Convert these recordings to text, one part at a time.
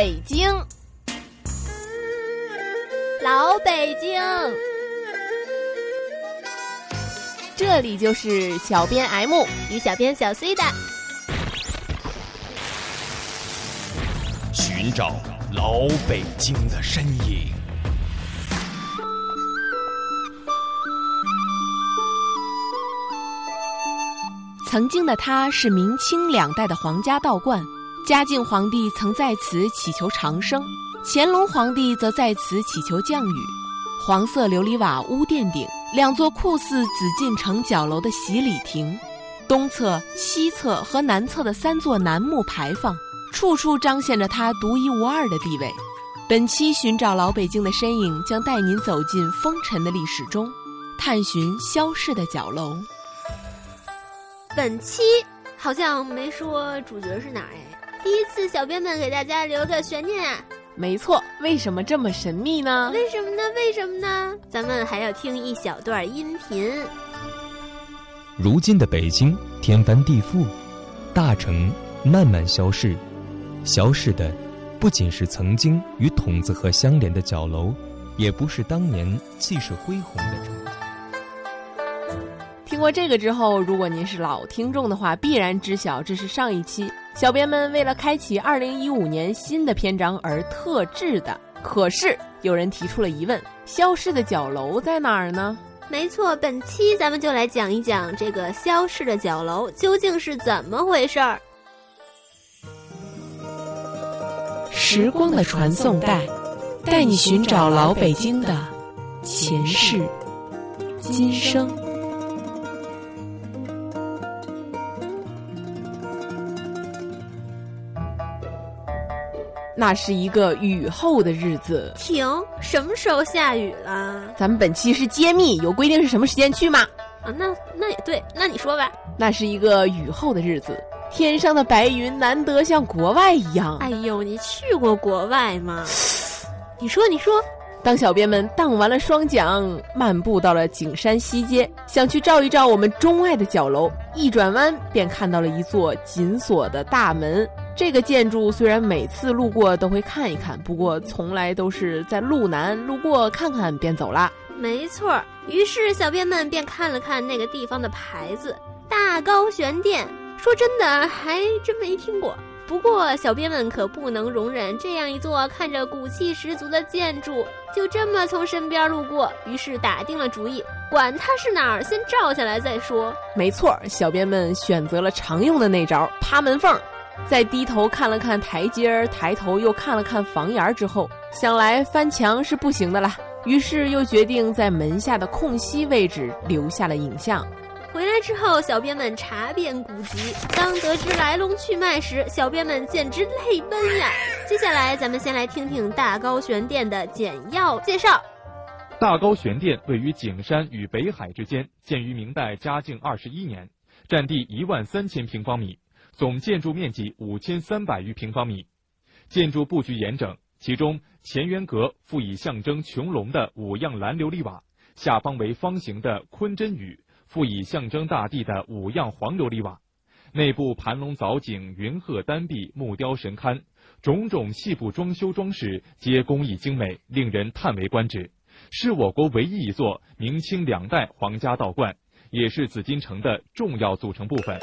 北京，老北京，这里就是小编 M 与小编小 C 的。寻找老北京的身影。曾经的他是明清两代的皇家道观，嘉靖皇帝曾在此祈求长生，乾隆皇帝则在此祈求降雨。黄色琉璃瓦屋殿顶，两座酷似紫禁城角楼的洗礼亭，东侧、西侧和南侧的三座楠木牌坊，处处彰显着它独一无二的地位。本期寻找老北京的身影，将带您走进风尘的历史中，探寻消逝的角楼。本期好像没说主角是哪哎，第一次小编们给大家留个悬念啊。没错，为什么这么神秘呢？为什么呢？为什么呢？咱们还要听一小段音频。如今的北京天翻地覆，大城慢慢消逝，消逝的不仅是曾经与筒子河相连的角楼，也不是当年气势恢宏的城。听过这个之后，如果您是老听众的话，必然知晓这是上一期小编们为了开启二零一五年新的篇章而特制的。可是有人提出了疑问：消失的角楼在哪儿呢？没错，本期咱们就来讲一讲这个消失的角楼究竟是怎么回事儿。时光的传送带，带你寻找老北京的前世今生。那是一个雨后的日子。停，什么时候下雨了？咱们本期是揭秘，有规定是什么时间去吗？啊，那那也对，那你说吧。那是一个雨后的日子，天上的白云难得像国外一样。哎呦，你去过国外吗？你说，你说。当小编们荡完了双桨，漫步到了景山西街，想去照一照我们钟爱的角楼，一转弯便看到了一座紧锁的大门。这个建筑虽然每次路过都会看一看，不过从来都是在路南路过看看便走了。没错，于是小编们便看了看那个地方的牌子“大高玄殿”。说真的，还真没听过。不过小编们可不能容忍这样一座看着古气十足的建筑就这么从身边路过，于是打定了主意，管它是哪儿，先照下来再说。没错，小编们选择了常用的那招——趴门缝。在低头看了看台阶儿，抬头又看了看房檐之后，想来翻墙是不行的了，于是又决定在门下的空隙位置留下了影像。回来之后，小编们查遍古籍，当得知来龙去脉时，小编们简直泪奔呀！接下来，咱们先来听听大高玄殿的简要介绍。大高玄殿位于景山与北海之间，建于明代嘉靖二十一年，占地一万三千平方米，总建筑面积五千三百余平方米。建筑布局严整，其中前圆阁附以象征穹隆的五样蓝琉璃瓦，下方为方形的坤真宇。附以象征大地的五样黄琉璃瓦，内部盘龙藻井、云鹤丹壁、木雕神龛，种种细部装修装饰皆工艺精美，令人叹为观止。是我国唯一一座明清两代皇家道观，也是紫禁城的重要组成部分。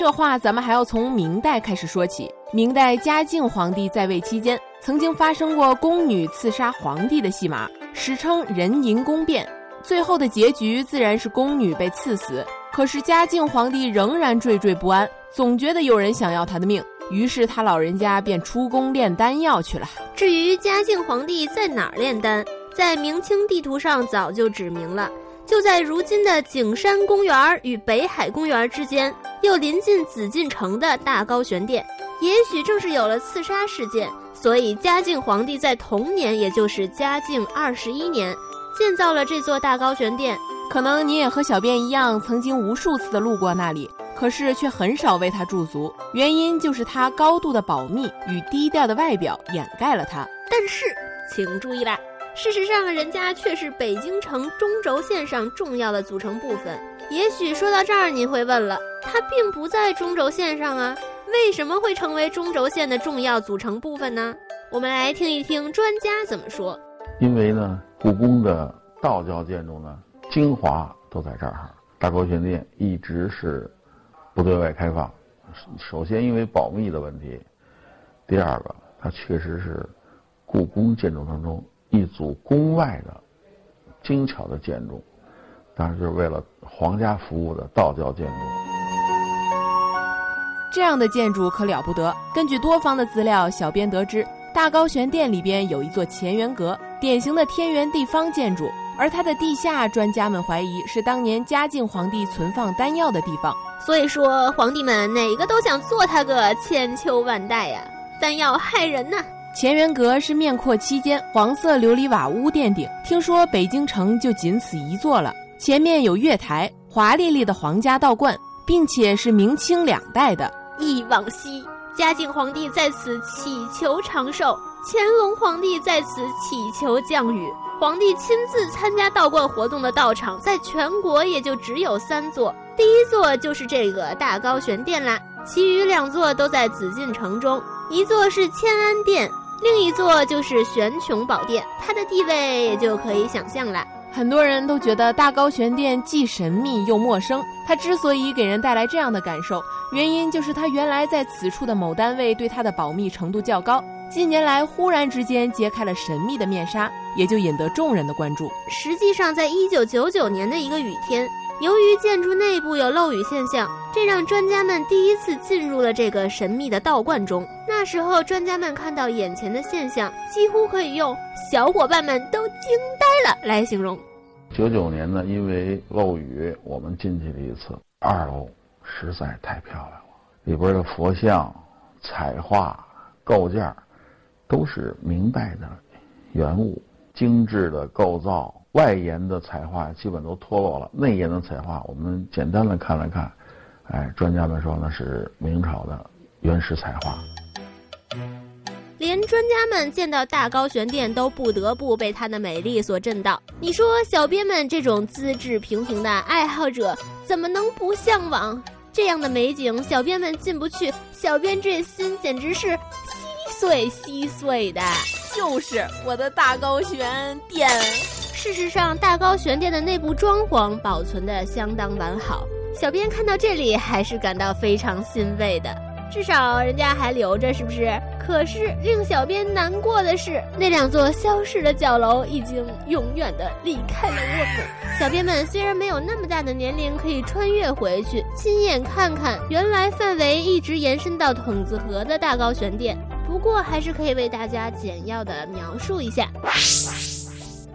这话咱们还要从明代开始说起。明代嘉靖皇帝在位期间，曾经发生过宫女刺杀皇帝的戏码，史称人淫宫变。最后的结局自然是宫女被赐死，可是嘉靖皇帝仍然惴惴不安，总觉得有人想要他的命，于是他老人家便出宫炼丹药去了。至于嘉靖皇帝在哪儿炼丹，在明清地图上早就指明了，就在如今的景山公园与北海公园之间，又临近紫禁城的大高玄殿。也许正是有了刺杀事件，所以嘉靖皇帝在同年，也就是嘉靖二十一年。建造了这座大高玄殿，可能你也和小编一样，曾经无数次的路过那里，可是却很少为它驻足。原因就是它高度的保密与低调的外表掩盖了它。但是，请注意啦，事实上，人家却是北京城中轴线上重要的组成部分。也许说到这儿，您会问了，它并不在中轴线上啊，为什么会成为中轴线的重要组成部分呢？我们来听一听专家怎么说。因为呢，故宫的道教建筑呢，精华都在这儿。大高玄殿一直是不对外开放。首先，因为保密的问题；第二个，它确实是故宫建筑当中一组宫外的精巧的建筑，当然就是为了皇家服务的道教建筑。这样的建筑可了不得。根据多方的资料，小编得知，大高玄殿里边有一座乾元阁，典型的天圆地方建筑。而它的地下，专家们怀疑是当年嘉靖皇帝存放丹药的地方。所以说，皇帝们哪个都想做它个千秋万代呀！丹药害人呐！乾元阁是面阔七间，黄色琉璃瓦屋殿顶，听说北京城就仅此一座了。前面有月台，华丽丽的皇家道观，并且是明清两代的。忆往昔，嘉靖皇帝在此祈求长寿，乾隆皇帝在此祈求降雨。皇帝亲自参加道观活动的道场，在全国也就只有三座。第一座就是这个大高玄殿啦，其余两座都在紫禁城中，一座是乾安殿，另一座就是玄穹宝殿。它的地位也就可以想象了。很多人都觉得大高玄殿既神秘又陌生。它之所以给人带来这样的感受，原因就是它原来在此处的某单位对它的保密程度较高。近年来，忽然之间揭开了神秘的面纱，也就引得众人的关注。实际上，在一九九九年的一个雨天，由于建筑内部有漏雨现象，这让专家们第一次进入了这个神秘的道观中。那时候，专家们看到眼前的现象，几乎可以用“小伙伴们都惊呆了”来形容。九九年呢，因为漏雨，我们进去了一次。二楼实在太漂亮了，里边的佛像、彩画、构件。都是明代的原物，精致的构造，外沿的彩画基本都脱落了，内沿的彩画我们简单的看了看，哎，专家们说那是明朝的原始彩画。连专家们见到大高玄殿都不得不被它的美丽所震到。你说小编们这种资质平平的爱好者怎么能不向往这样的美景？小编们进不去，小编这心简直是稀。碎稀碎的，就是我的大高玄殿。事实上，大高玄殿的内部装潢保存的相当完好。小编看到这里还是感到非常欣慰的，至少人家还留着，是不是？可是令小编难过的是，那两座消失的角楼已经永远的离开了我们。小编们虽然没有那么大的年龄可以穿越回去，亲眼看看原来范围一直延伸到筒子河的大高玄殿。不过还是可以为大家简要的描述一下，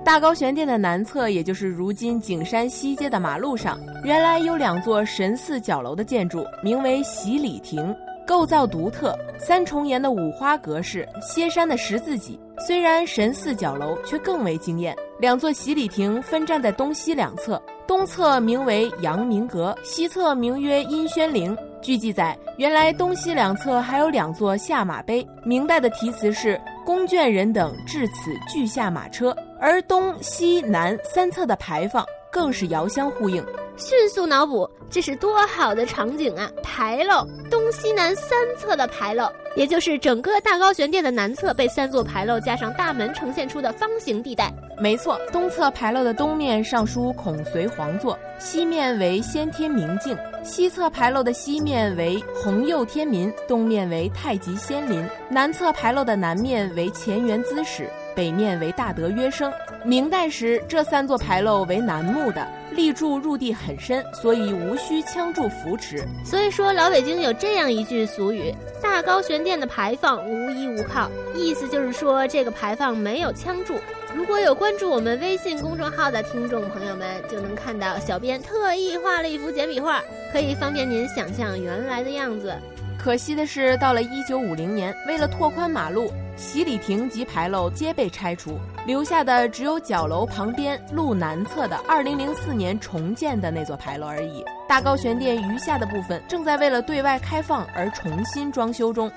大高玄殿的南侧，也就是如今景山西街的马路上，原来有两座神似角楼的建筑，名为洗礼亭，构造独特，三重檐的五花格式，歇山的十字脊，虽然神似角楼，却更为惊艳。两座洗礼亭分站在东西两侧，东侧名为阳明阁，西侧名曰阴轩陵。据记载，原来东西两侧还有两座下马碑，明代的题词是“宫眷人等至此俱下马车”，而东西南三侧的牌坊更是遥相呼应。迅速脑补，这是多好的场景啊！牌楼，东西南三侧的牌楼。也就是整个大高玄殿的南侧被三座牌楼加上大门呈现出的方形地带。没错，东侧牌楼的东面上书“孔随皇座”，西面为“先天明镜”；西侧牌楼的西面为“弘佑天民”，东面为“太极仙林”；南侧牌楼的南面为“乾元滋始”，北面为“大德约生”。明代时，这三座牌楼为楠木的，立柱入地很深，所以无需枪柱扶持。所以说，老北京有这样一句俗语：“大高玄殿的牌坊无依无靠”，意思就是说这个牌坊没有枪柱。如果有关注我们微信公众号的听众朋友们，就能看到小编特意画了一幅简笔画，可以方便您想象原来的样子。可惜的是，到了一九五零年，为了拓宽马路，洗礼亭及牌楼皆被拆除，留下的只有角楼旁边路南侧的二零零四年重建的那座牌楼而已。大高玄殿余下的部分正在为了对外开放而重新装修中。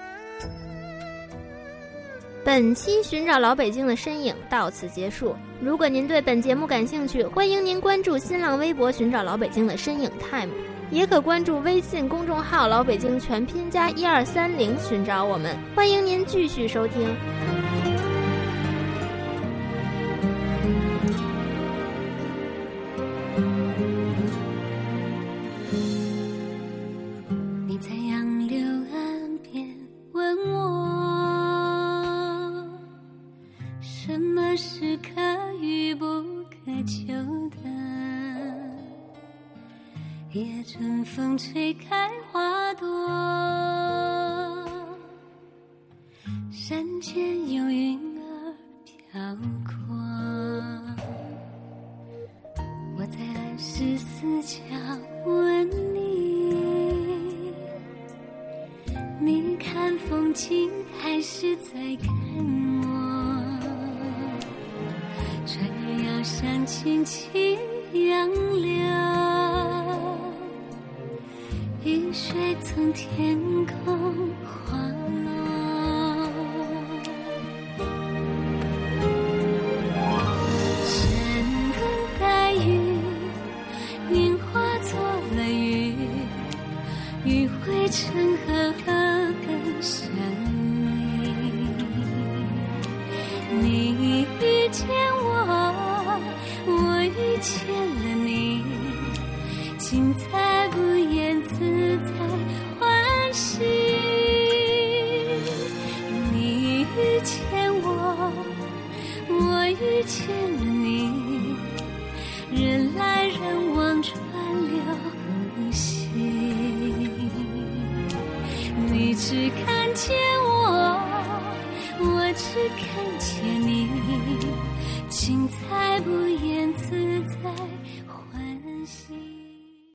本期寻找老北京的身影到此结束。如果您对本节目感兴趣，欢迎您关注新浪微博“寻找老北京的身影 time”。也可关注微信公众号“老北京全拼加一二三零”寻找我们。欢迎您继续收听。风吹开花朵，山间有云儿飘过。我在二十四桥问你，你看风景还是在看我？船儿摇上轻轻杨柳。从天空滑落，山等待雨，年化作了雨，雨汇成，河。遇见了你，人来人往，川流不息。你只看见我，我只看见你，精彩不言自在。